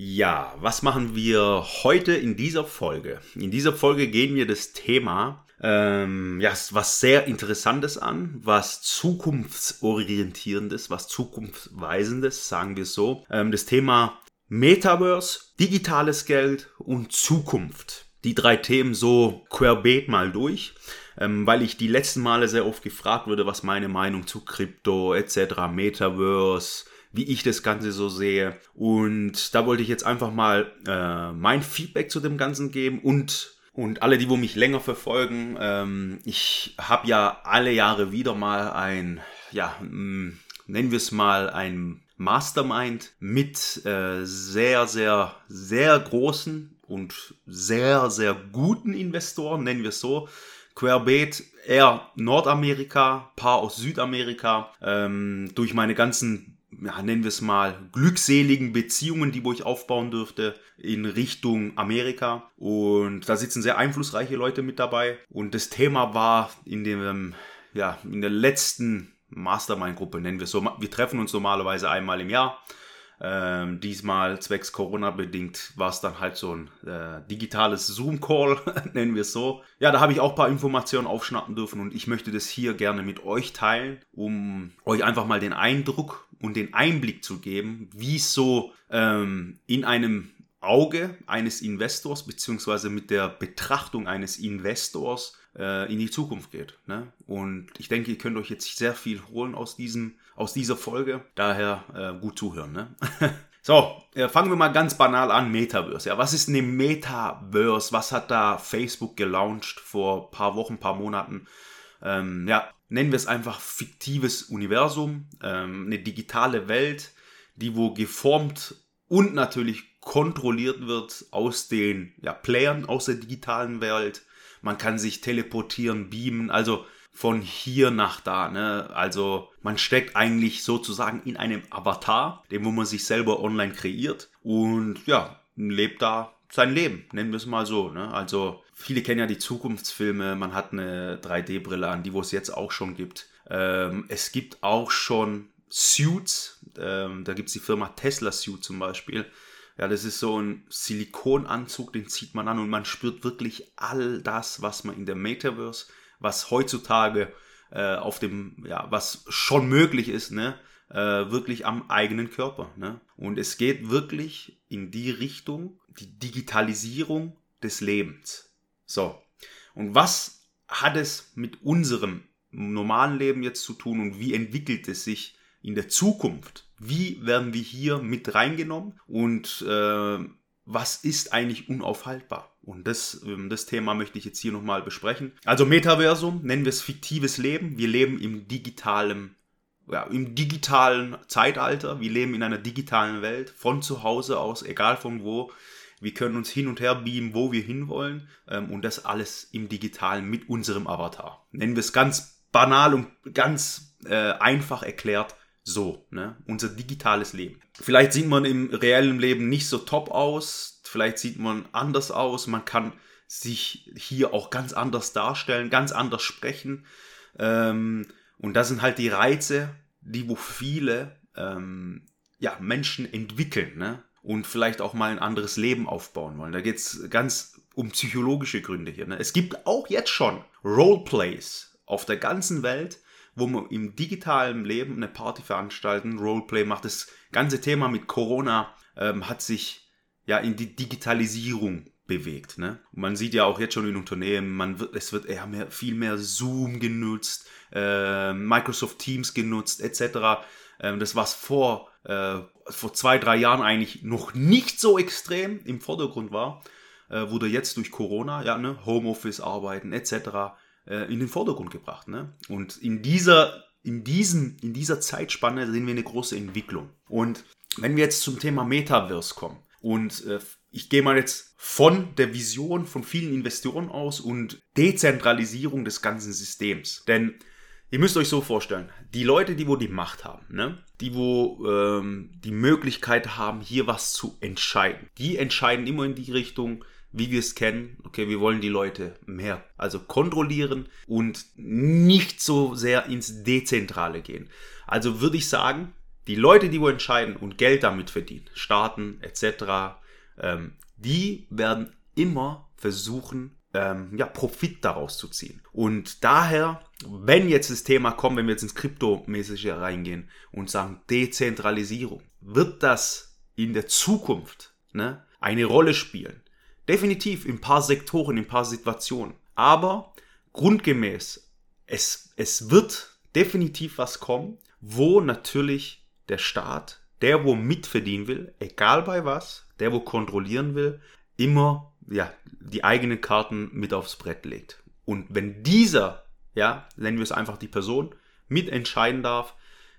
Ja, was machen wir heute in dieser Folge? In dieser Folge gehen wir das Thema, ähm, ja, was sehr Interessantes an, was zukunftsorientierendes, was zukunftsweisendes, sagen wir so. Ähm, das Thema Metaverse, digitales Geld und Zukunft. Die drei Themen so querbeet mal durch, ähm, weil ich die letzten Male sehr oft gefragt wurde, was meine Meinung zu Krypto etc., Metaverse, wie ich das Ganze so sehe. Und da wollte ich jetzt einfach mal äh, mein Feedback zu dem Ganzen geben und und alle, die wo mich länger verfolgen, ähm, ich habe ja alle Jahre wieder mal ein, ja, mh, mm, nennen wir es mal ein Mastermind mit äh, sehr, sehr, sehr großen und sehr, sehr guten Investoren, nennen wir es so. Querbeet eher Nordamerika, paar aus Südamerika. Ähm, durch meine ganzen ja, nennen wir es mal, glückseligen Beziehungen, die ich aufbauen dürfte in Richtung Amerika. Und da sitzen sehr einflussreiche Leute mit dabei. Und das Thema war in dem, ja, in der letzten Mastermind-Gruppe, nennen wir es so. Wir treffen uns normalerweise einmal im Jahr. Ähm, diesmal zwecks Corona bedingt war es dann halt so ein äh, digitales Zoom-Call, nennen wir es so. Ja, da habe ich auch ein paar Informationen aufschnappen dürfen und ich möchte das hier gerne mit euch teilen, um euch einfach mal den Eindruck und den Einblick zu geben, wie es so ähm, in einem Auge eines Investors beziehungsweise mit der Betrachtung eines Investors äh, in die Zukunft geht. Ne? Und ich denke, ihr könnt euch jetzt sehr viel holen aus diesem, aus dieser Folge. Daher äh, gut zuhören. Ne? so, äh, fangen wir mal ganz banal an. Metaverse. Ja, was ist eine Metaverse? Was hat da Facebook gelauncht vor paar Wochen, paar Monaten? Ähm, ja, nennen wir es einfach fiktives Universum, ähm, eine digitale Welt, die wo geformt und natürlich kontrolliert wird aus den ja, Playern aus der digitalen Welt. Man kann sich teleportieren, beamen, also von hier nach da. Ne? Also man steckt eigentlich sozusagen in einem Avatar, dem wo man sich selber online kreiert und ja, lebt da sein Leben, nennen wir es mal so. Ne? Also viele kennen ja die Zukunftsfilme, man hat eine 3D-Brille an, die wo es jetzt auch schon gibt. Ähm, es gibt auch schon Suits, ähm, da gibt es die Firma Tesla Suit zum Beispiel. Ja, das ist so ein Silikonanzug, den zieht man an und man spürt wirklich all das, was man in der Metaverse, was heutzutage äh, auf dem, ja, was schon möglich ist, ne, äh, wirklich am eigenen Körper. Ne? Und es geht wirklich in die Richtung, die Digitalisierung des Lebens. So. Und was hat es mit unserem normalen Leben jetzt zu tun und wie entwickelt es sich in der Zukunft? Wie werden wir hier mit reingenommen und äh, was ist eigentlich unaufhaltbar? Und das, ähm, das Thema möchte ich jetzt hier nochmal besprechen. Also Metaversum, nennen wir es fiktives Leben. Wir leben im digitalen ja, im digitalen Zeitalter. Wir leben in einer digitalen Welt, von zu Hause aus, egal von wo. Wir können uns hin und her beamen, wo wir hinwollen. Ähm, und das alles im digitalen mit unserem Avatar. Nennen wir es ganz banal und ganz äh, einfach erklärt so, ne? Unser digitales Leben. Vielleicht sieht man im reellen Leben nicht so top aus, vielleicht sieht man anders aus, man kann sich hier auch ganz anders darstellen, ganz anders sprechen. Ähm, und das sind halt die Reize, die wo viele ähm, ja, Menschen entwickeln ne? Und vielleicht auch mal ein anderes Leben aufbauen wollen. Da geht es ganz um psychologische Gründe hier. Ne? Es gibt auch jetzt schon Roleplays auf der ganzen Welt, wo man im digitalen Leben eine Party veranstalten, Roleplay macht. Das ganze Thema mit Corona ähm, hat sich ja in die Digitalisierung bewegt. Ne? man sieht ja auch jetzt schon in Unternehmen, man wird, es wird eher mehr, viel mehr Zoom genutzt, äh, Microsoft Teams genutzt, etc. Ähm, das was vor, äh, vor zwei, drei Jahren eigentlich noch nicht so extrem im Vordergrund war, äh, wurde jetzt durch Corona, ja, ne, Homeoffice arbeiten, etc. Äh, in den Vordergrund gebracht. Ne? Und in dieser, in, diesen, in dieser Zeitspanne sehen wir eine große Entwicklung. Und wenn wir jetzt zum Thema Metaverse kommen, Und äh, ich gehe mal jetzt von der Vision von vielen Investoren aus und Dezentralisierung des ganzen Systems. Denn ihr müsst euch so vorstellen, die Leute, die wo die Macht haben, ne, die wo ähm, die Möglichkeit haben, hier was zu entscheiden, die entscheiden immer in die Richtung, wie wir es kennen. Okay, wir wollen die Leute mehr, also kontrollieren und nicht so sehr ins Dezentrale gehen. Also würde ich sagen, die Leute, die wo entscheiden und Geld damit verdienen, Staaten etc., ähm, die werden immer versuchen, ähm, ja, Profit daraus zu ziehen. Und daher, wenn jetzt das Thema kommt, wenn wir jetzt ins Kryptomäßige reingehen und sagen Dezentralisierung, wird das in der Zukunft ne, eine Rolle spielen. Definitiv in ein paar Sektoren, in ein paar Situationen. Aber grundgemäß, es, es wird definitiv was kommen, wo natürlich der Staat, der wo mitverdienen will, egal bei was, der wo kontrollieren will, immer ja, die eigenen Karten mit aufs Brett legt. Und wenn dieser, ja, nennen wir es einfach die Person, mitentscheiden darf,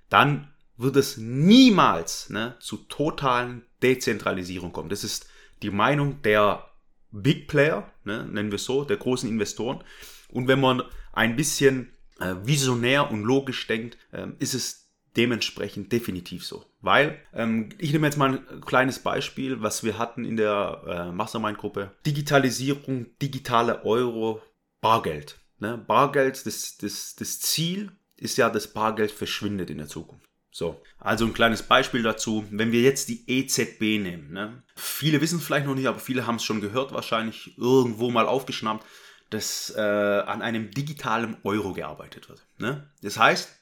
dann wird es niemals ne, zu totalen Dezentralisierung kommen. Das ist die Meinung der Big Player, ne, nennen wir es so, der großen Investoren. Und wenn man ein bisschen äh, visionär und logisch denkt, äh, ist es dementsprechend definitiv so. Weil, ähm, ich nehme jetzt mal ein kleines Beispiel, was wir hatten in der äh, Mastermind-Gruppe. Digitalisierung, digitale Euro, Bargeld. Ne? Bargeld, das, das, das Ziel ist ja, dass Bargeld verschwindet in der Zukunft. So, also ein kleines Beispiel dazu. Wenn wir jetzt die EZB nehmen, ne? viele wissen es vielleicht noch nicht, aber viele haben es schon gehört, wahrscheinlich irgendwo mal aufgeschnappt, dass äh, an einem digitalen Euro gearbeitet wird. Ne? Das heißt,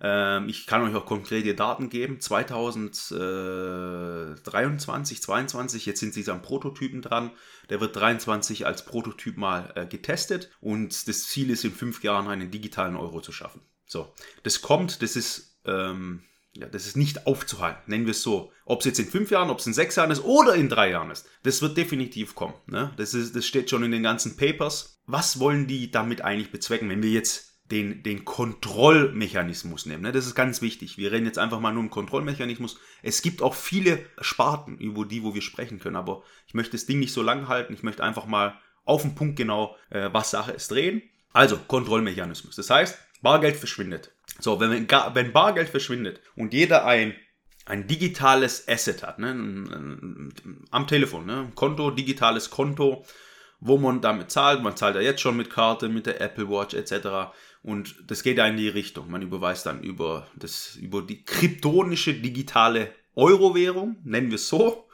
ähm, ich kann euch auch konkrete Daten geben. 2023, 2022, jetzt sind sie am Prototypen dran. Der wird 23 als Prototyp mal äh, getestet und das Ziel ist in fünf Jahren einen digitalen Euro zu schaffen. So, das kommt, das ist ähm, ja, das ist nicht aufzuhalten, nennen wir es so. Ob es jetzt in fünf Jahren, ob es in sechs Jahren ist oder in drei Jahren ist, das wird definitiv kommen. Ne? Das, ist, das steht schon in den ganzen Papers. Was wollen die damit eigentlich bezwecken, wenn wir jetzt den, den Kontrollmechanismus nehmen. Ne? Das ist ganz wichtig. Wir reden jetzt einfach mal nur um Kontrollmechanismus. Es gibt auch viele Sparten, über die, wo wir sprechen können, aber ich möchte das Ding nicht so lang halten. Ich möchte einfach mal auf den Punkt genau, äh, was Sache ist, drehen. Also, Kontrollmechanismus. Das heißt, Bargeld verschwindet. So, wenn, wenn Bargeld verschwindet und jeder ein, ein digitales Asset hat, ne? am Telefon, ne? Konto, digitales Konto, wo man damit zahlt, man zahlt ja jetzt schon mit Karte, mit der Apple Watch etc., und das geht ja in die Richtung. Man überweist dann über, das, über die kryptonische digitale Euro-Währung, nennen wir es so.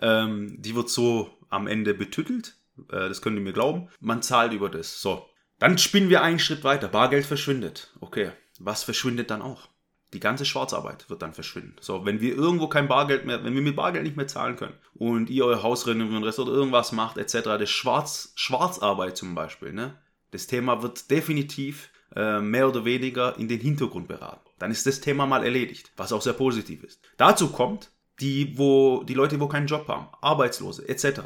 Ähm, die wird so am Ende betüttelt. Äh, das könnt ihr mir glauben. Man zahlt über das. So. Dann spinnen wir einen Schritt weiter. Bargeld verschwindet. Okay. Was verschwindet dann auch? Die ganze Schwarzarbeit wird dann verschwinden. So, wenn wir irgendwo kein Bargeld mehr, wenn wir mit Bargeld nicht mehr zahlen können und ihr euer Haus renovieren oder irgendwas macht, etc., das Schwarz, Schwarzarbeit zum Beispiel, ne? Das Thema wird definitiv äh, mehr oder weniger in den Hintergrund beraten. Dann ist das Thema mal erledigt, was auch sehr positiv ist. Dazu kommt, die, wo, die Leute, wo keinen Job haben, Arbeitslose etc.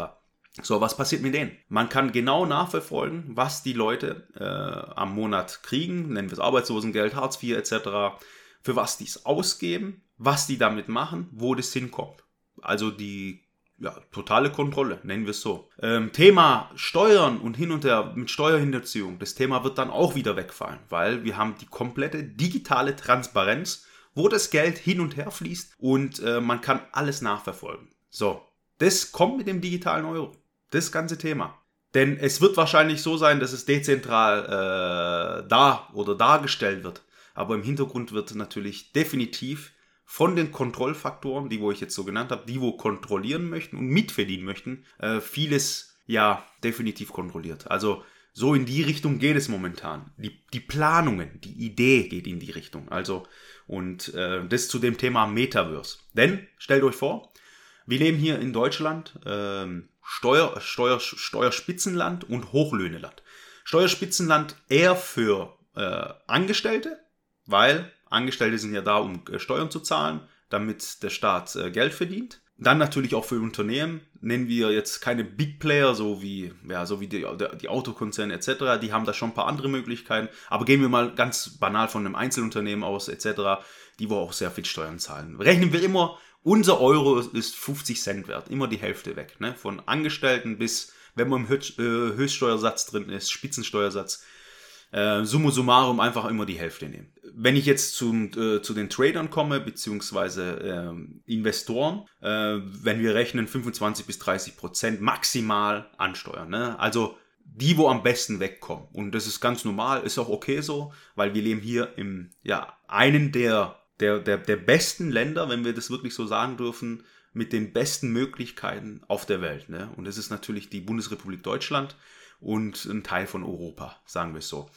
So, was passiert mit denen? Man kann genau nachverfolgen, was die Leute äh, am Monat kriegen, nennen wir es Arbeitslosengeld, Hartz IV etc., für was die es ausgeben, was die damit machen, wo das hinkommt. Also die ja, totale Kontrolle, nennen wir es so. Ähm, Thema Steuern und hin und her mit Steuerhinterziehung, das Thema wird dann auch wieder wegfallen, weil wir haben die komplette digitale Transparenz, wo das Geld hin und her fließt und äh, man kann alles nachverfolgen. So, das kommt mit dem digitalen Euro. Das ganze Thema. Denn es wird wahrscheinlich so sein, dass es dezentral äh, da oder dargestellt wird. Aber im Hintergrund wird natürlich definitiv von den Kontrollfaktoren, die wo ich jetzt so genannt habe, die wo kontrollieren möchten und mitverdienen möchten, äh, vieles ja definitiv kontrolliert. Also so in die Richtung geht es momentan. Die, die Planungen, die Idee geht in die Richtung. Also und äh, das zu dem Thema Metaverse. Denn stellt euch vor, wir leben hier in Deutschland äh, Steuer, Steuer, Steuerspitzenland und Hochlöhneland. Steuerspitzenland eher für äh, Angestellte, weil Angestellte sind ja da, um äh, Steuern zu zahlen, damit der Staat äh, Geld verdient. Dann natürlich auch für Unternehmen nennen wir jetzt keine Big Player, so wie, ja, so wie die, die Autokonzerne etc. Die haben da schon ein paar andere Möglichkeiten. Aber gehen wir mal ganz banal von einem Einzelunternehmen aus etc., die wo auch sehr viel Steuern zahlen. Rechnen wir immer Unser Euro ist 50 Cent wert, immer die Hälfte weg. Ne? Von Angestellten bis, wenn man im äh, Höchststeuersatz drin ist, Spitzensteuersatz, äh, summa summarum einfach immer die Hälfte nehmen. Wenn ich jetzt zum, äh, zu den Tradern komme, beziehungsweise äh, Investoren, äh, wenn wir rechnen 25 bis 30 Prozent maximal ansteuern. Ne? Also die, wo am besten wegkommen. Und das ist ganz normal, ist auch okay so, weil wir leben hier im, ja, einen der, der, der, der besten Länder, wenn wir das wirklich so sagen dürfen, mit den besten Möglichkeiten auf der Welt. Ne? Und das ist natürlich die Bundesrepublik Deutschland und ein Teil von Europa, sagen wir es so.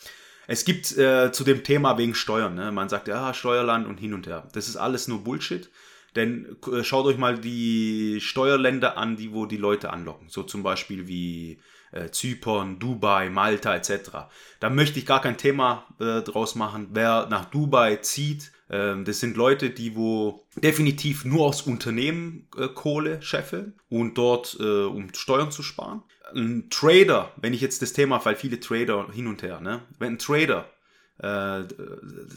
Es gibt äh, zu dem Thema wegen Steuern, ne? man sagt ja Steuerland und hin und her. Das ist alles nur Bullshit. Denn äh, schaut euch mal die Steuerländer an, die wo die Leute anlocken. So zum Beispiel wie äh, Zypern, Dubai, Malta etc. Da möchte ich gar kein Thema äh, draus machen. Wer nach Dubai zieht, äh, das sind Leute, die wo definitiv nur aus Unternehmen äh, Kohle scheffeln und dort äh, um Steuern zu sparen ein Trader, wenn ich jetzt das Thema, weil viele Trader hin und her, ne? Wenn ein Trader, äh,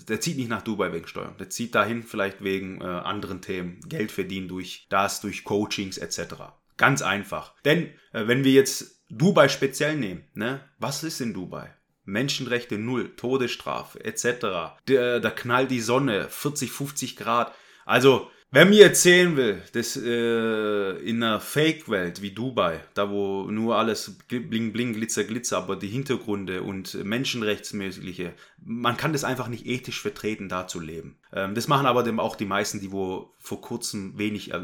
der zieht nicht nach Dubai wegen Steuern, der zieht dahin vielleicht wegen äh, anderen Themen, Geld verdienen durch das, durch Coachings etc. Ganz einfach. Denn äh, wenn wir jetzt Dubai speziell nehmen, ne? Was ist in Dubai? Menschenrechte null, Todesstrafe etc. Da knallt die Sonne, 40, 50 Grad. Also Wer mir erzählen will, dass äh, in einer Fake-Welt wie Dubai, da wo nur alles bling bling, glitzer glitzer, aber die Hintergründe und menschenrechtsmäßige, man kann das einfach nicht ethisch vertreten, da zu leben. Ähm, das machen aber auch die meisten, die wo vor kurzem wenig, äh,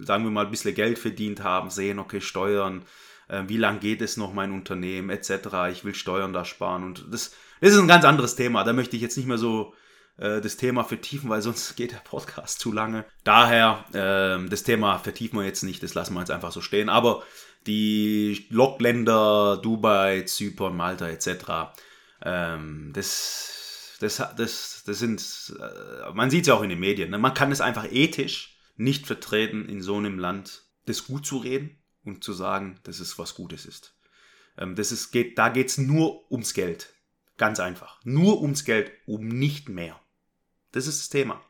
sagen wir mal, ein bisschen Geld verdient haben, sehen, okay, Steuern, äh, wie lang geht es noch mein Unternehmen, etc. Ich will Steuern da sparen und das, das ist ein ganz anderes Thema. Da möchte ich jetzt nicht mehr so äh, das Thema vertiefen, weil sonst geht der Podcast zu lange. Daher, äh, das Thema vertiefen wir jetzt nicht, das lassen wir jetzt einfach so stehen. Aber die Lockländer, Dubai, Zypern, Malta etc., ähm, das, das, das, das sind, äh, man sieht es ja auch in den Medien, ne? man kann es einfach ethisch nicht vertreten, in so einem Land das gut zu reden und zu sagen, dass es was Gutes ist. Ähm, das ist geht, da geht es nur ums Geld. Ganz einfach. Nur ums Geld, um nicht mehr. Das ist das Thema.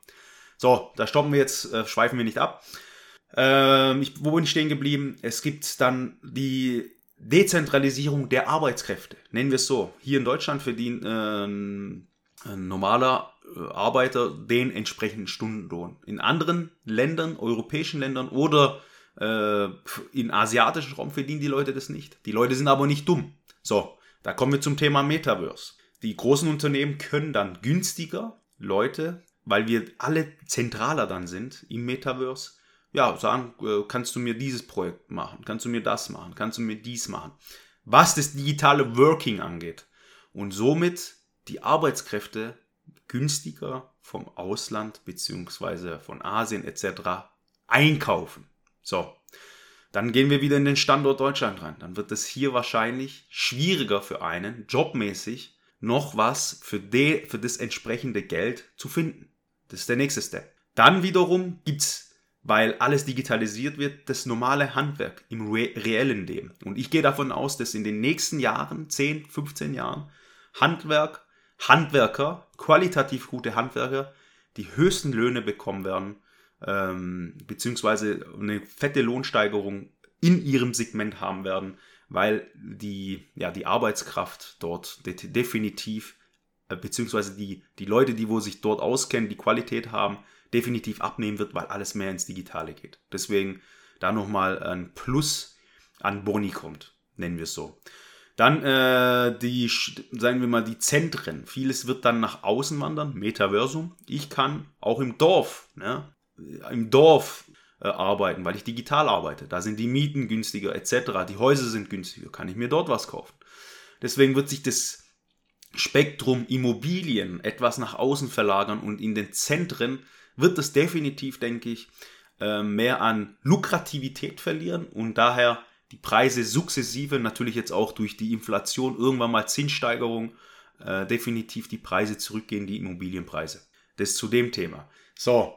So, da stoppen wir jetzt, äh, schweifen wir nicht ab. Ähm, ich, wo bin ich stehen geblieben? Es gibt dann die Dezentralisierung der Arbeitskräfte. Nennen wir es so. Hier in Deutschland verdient äh, ein normaler äh, Arbeiter den entsprechenden Stundenlohn. In anderen Ländern, europäischen Ländern oder äh, in asiatischen Raum verdienen die Leute das nicht. Die Leute sind aber nicht dumm. So, da kommen wir zum Thema Metaverse. Die großen Unternehmen können dann günstiger Leute, weil wir alle zentraler dann sind im Metaverse, ja, sagen, äh, kannst du mir dieses Projekt machen, kannst du mir das machen, kannst du mir dies machen. Was das digitale Working angeht. Und somit die Arbeitskräfte günstiger vom Ausland bzw. von Asien etc. einkaufen. So, dann gehen wir wieder in den Standort Deutschland rein. Dann wird es hier wahrscheinlich schwieriger für einen, jobmäßig, noch was für, de, für das entsprechende Geld zu finden. Das ist der nächste Step. Dann wiederum gibt's, weil alles digitalisiert wird, das normale Handwerk im re reellen Leben. Und ich gehe davon aus, dass in den nächsten Jahren, 10, 15 Jahren, Handwerk, Handwerker, qualitativ gute Handwerker, die höchsten Löhne bekommen werden, ähm, beziehungsweise eine fette Lohnsteigerung in ihrem Segment haben werden, weil die, ja, die Arbeitskraft dort de definitiv, äh, beziehungsweise die, die Leute, die wo sich dort auskennen, die Qualität haben, definitiv abnehmen wird, weil alles mehr ins Digitale geht. Deswegen da nochmal ein Plus an Boni kommt, nennen wir es so. Dann äh, die, sagen wir mal, die Zentren. Vieles wird dann nach außen wandern, Metaversum. Ich kann auch im Dorf, ne, im Dorf äh, arbeiten, weil ich digital arbeite. Da sind die Mieten günstiger etc. Die Häuser sind günstiger. Kann ich mir dort was kaufen? Deswegen wird sich das Spektrum Immobilien etwas nach außen verlagern und in den Zentren wird es definitiv, denke ich, äh, mehr an Lukrativität verlieren und daher die Preise sukzessive, natürlich jetzt auch durch die Inflation, irgendwann mal Zinssteigerung, äh, definitiv die Preise zurückgehen, die Immobilienpreise. Das zu dem Thema. So,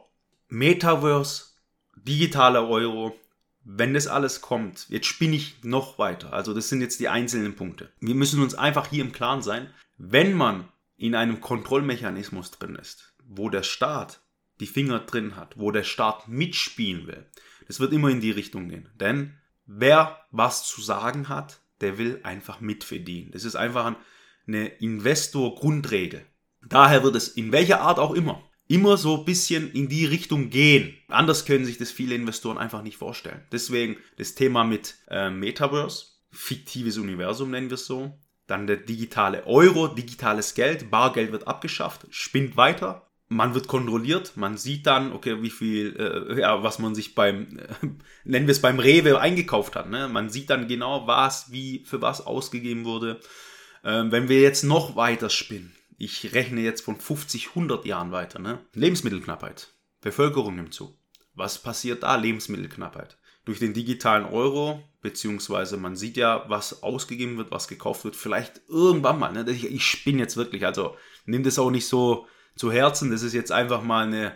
Metaverse digitaler Euro, wenn das alles kommt, jetzt spinne ich noch weiter. Also das sind jetzt die einzelnen Punkte. Wir müssen uns einfach hier im Klaren sein, wenn man in einem Kontrollmechanismus drin ist, wo der Staat die Finger drin hat, wo der Staat mitspielen will, das wird immer in die Richtung gehen. Denn wer was zu sagen hat, der will einfach mitverdienen. Das ist einfach eine Investor-Grundregel. Daher wird es in welcher Art auch immer immer so ein bisschen in die Richtung gehen. Anders können sich das viele Investoren einfach nicht vorstellen. Deswegen das Thema mit äh, Metaverse, fiktives Universum nennen wir es so. Dann der digitale Euro, digitales Geld, Bargeld wird abgeschafft, spinnt weiter. Man wird kontrolliert, man sieht dann, okay, wie viel, äh, ja, was man sich beim, äh, nennen wir es beim Rewe eingekauft hat. Ne? Man sieht dann genau, was, wie, für was ausgegeben wurde. Ähm, wenn wir jetzt noch weiter spinnen, ich rechne jetzt von 50, 100 Jahren weiter. Ne? Lebensmittelknappheit. Bevölkerung nimmt zu. Was passiert da? Lebensmittelknappheit. Durch den digitalen Euro, beziehungsweise man sieht ja, was ausgegeben wird, was gekauft wird, vielleicht irgendwann mal. Ne? Ich, ich spinne jetzt wirklich, also nimm das auch nicht so zu Herzen. Das ist jetzt einfach mal eine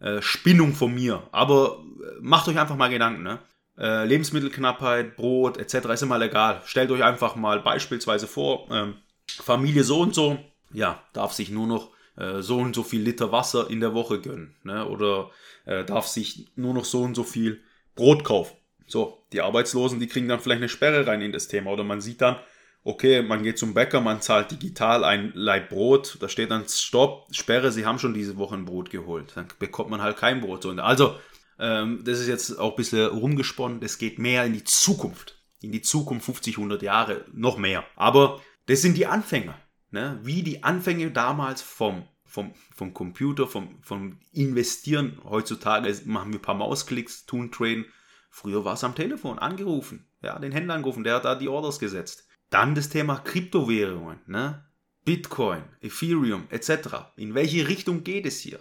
äh, Spinnung von mir. Aber äh, macht euch einfach mal Gedanken. Ne? Äh, Lebensmittelknappheit, Brot etc. ist immer egal. Stellt euch einfach mal beispielsweise vor, ähm, Familie so und so, ja, darf sich nur noch äh, so und so viel Liter Wasser in der Woche gönnen. Ne? Oder äh, darf sich nur noch so und so viel Brot kaufen. So, die Arbeitslosen, die kriegen dann vielleicht eine Sperre rein in das Thema. Oder man sieht dann, okay, man geht zum Bäcker, man zahlt digital ein Leib Brot, da steht dann Stopp, Sperre, sie haben schon diese Woche ein Brot geholt. Dann bekommt man halt kein Brot. Also, ähm, das ist jetzt auch ein bisschen rumgesponnen, das geht mehr in die Zukunft. In die Zukunft 50, 100 Jahre, noch mehr. Aber das sind die Anfänger ne, wie die Anfänge damals vom, vom, vom Computer, vom, vom Investieren. Heutzutage machen wir ein paar Mausklicks, tun Traden. Früher war es am Telefon, angerufen, ja, den Händler angerufen, der hat da die Orders gesetzt. Dann das Thema Kryptowährungen, ne? Bitcoin, Ethereum etc. In welche Richtung geht es hier?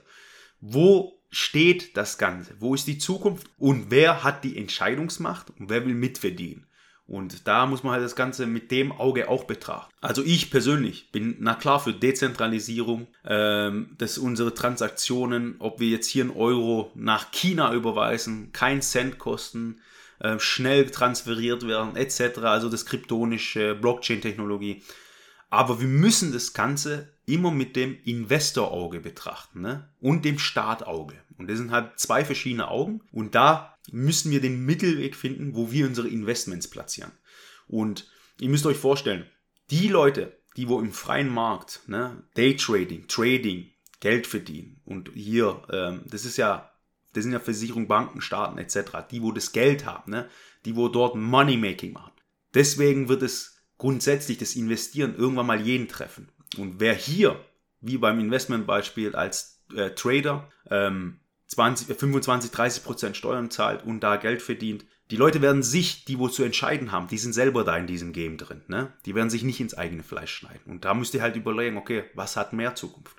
Wo steht das Ganze? Wo ist die Zukunft? Und wer hat die Entscheidungsmacht und wer will mitverdienen? Und da muss man halt das Ganze mit dem Auge auch betrachten. Also ich persönlich bin na klar für Dezentralisierung, ähm, dass unsere Transaktionen, ob wir jetzt hier einen Euro nach China überweisen, kein Cent kosten, äh, schnell transferiert werden, etc. Also das kryptonische Blockchain-Technologie. Aber wir müssen das Ganze immer mit dem Investorauge betrachten ne? und dem Startauge. Und das sind halt zwei verschiedene Augen. Und da müssen wir den Mittelweg finden, wo wir unsere Investments platzieren. Und ihr müsst euch vorstellen, die Leute, die wo im freien Markt, ne, Daytrading, Trading, Geld verdienen und hier, ähm, das ist ja, das sind ja Versicherungen, Banken, Staaten etc., die wo das Geld haben, ne, die wo dort Money-Making machen. Deswegen wird es grundsätzlich das Investieren irgendwann mal jeden treffen. Und wer hier, wie beim Investmentbeispiel als äh, Trader, ähm, 20, 25, 30 Prozent Steuern zahlt und da Geld verdient. Die Leute werden sich, die wo zu entscheiden haben, die sind selber da in diesem Game drin. Ne? Die werden sich nicht ins eigene Fleisch schneiden. Und da müsst ihr halt überlegen, okay, was hat mehr Zukunft?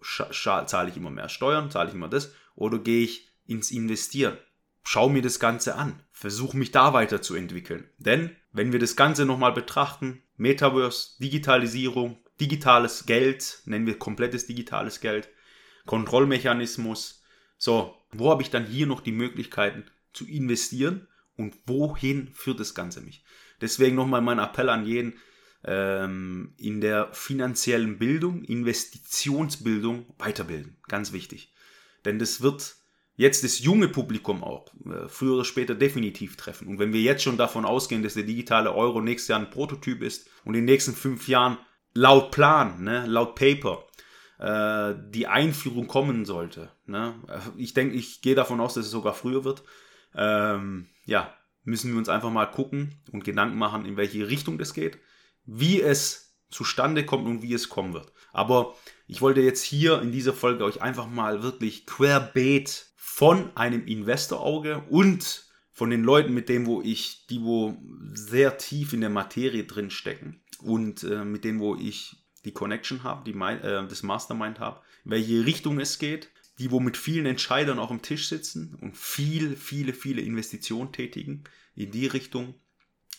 Zahle ich immer mehr Steuern, zahle ich immer das? Oder gehe ich ins Investieren? Schau mir das Ganze an. Versuche mich da weiterzuentwickeln. Denn wenn wir das Ganze nochmal betrachten, Metaverse, Digitalisierung, digitales Geld, nennen wir komplettes digitales Geld, Kontrollmechanismus, so, wo habe ich dann hier noch die Möglichkeiten zu investieren und wohin führt das Ganze mich? Deswegen nochmal mein Appell an jeden, ähm, in der finanziellen Bildung, Investitionsbildung weiterbilden. Ganz wichtig. Denn das wird jetzt das junge Publikum auch äh, früher oder später definitiv treffen. Und wenn wir jetzt schon davon ausgehen, dass der digitale Euro nächstes Jahr ein Prototyp ist und in den nächsten fünf Jahren laut Plan, ne, laut Paper, äh, die Einführung kommen sollte. Ne? Ich denke, ich gehe davon aus, dass es sogar früher wird. Ähm, ja, müssen wir uns einfach mal gucken und Gedanken machen, in welche Richtung das geht, wie es zustande kommt und wie es kommen wird. Aber ich wollte jetzt hier in dieser Folge euch einfach mal wirklich querbeet von einem Investorauge und von den Leuten, mit denen, wo ich, die wo sehr tief in der Materie drin stecken und äh, mit denen, wo ich die Connection habe, die, äh, das Mastermind habe, welche Richtung es geht, die wo mit vielen Entscheidern auch am Tisch sitzen und viel, viele, viele Investitionen tätigen in die Richtung,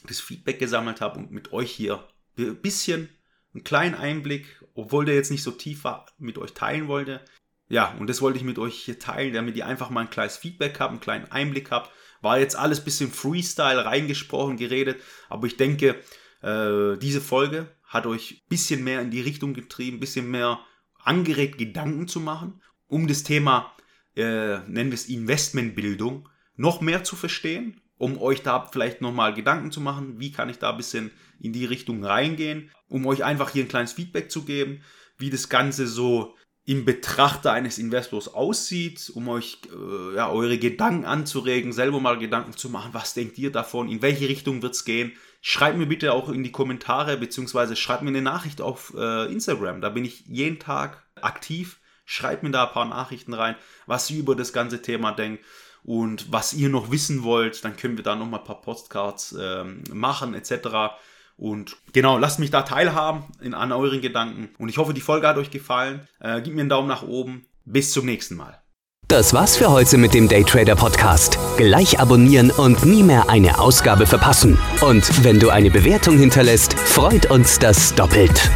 das Feedback gesammelt habe und mit euch hier ein bisschen einen kleinen Einblick, obwohl der jetzt nicht so tief war, mit euch teilen wollte. Ja, und das wollte ich mit euch hier teilen, damit ihr einfach mal ein kleines Feedback habt, einen kleinen Einblick habt. War jetzt alles ein bisschen Freestyle reingesprochen, geredet, aber ich denke, äh, diese Folge hat euch ein bisschen mehr in die Richtung getrieben, ein bisschen mehr angeregt, Gedanken zu machen, um das Thema äh, nennen wir es Investmentbildung, noch mehr zu verstehen, um euch da vielleicht nochmal Gedanken zu machen, wie kann ich da ein bisschen in die Richtung reingehen, um euch einfach hier ein kleines Feedback zu geben, wie das Ganze so im Betrachter eines Investors aussieht, um euch äh, ja, eure Gedanken anzuregen, selber mal Gedanken zu machen, was denkt ihr davon, in welche Richtung wird es gehen. Schreibt mir bitte auch in die Kommentare, beziehungsweise schreibt mir eine Nachricht auf äh, Instagram, da bin ich jeden Tag aktiv. Schreibt mir da ein paar Nachrichten rein, was ihr über das ganze Thema denkt und was ihr noch wissen wollt, dann können wir da nochmal ein paar Postcards ähm, machen etc. Und genau, lasst mich da teilhaben in, an euren Gedanken. Und ich hoffe, die Folge hat euch gefallen. Äh, gebt mir einen Daumen nach oben. Bis zum nächsten Mal. Das war's für heute mit dem Daytrader Podcast. Gleich abonnieren und nie mehr eine Ausgabe verpassen. Und wenn du eine Bewertung hinterlässt, freut uns das doppelt.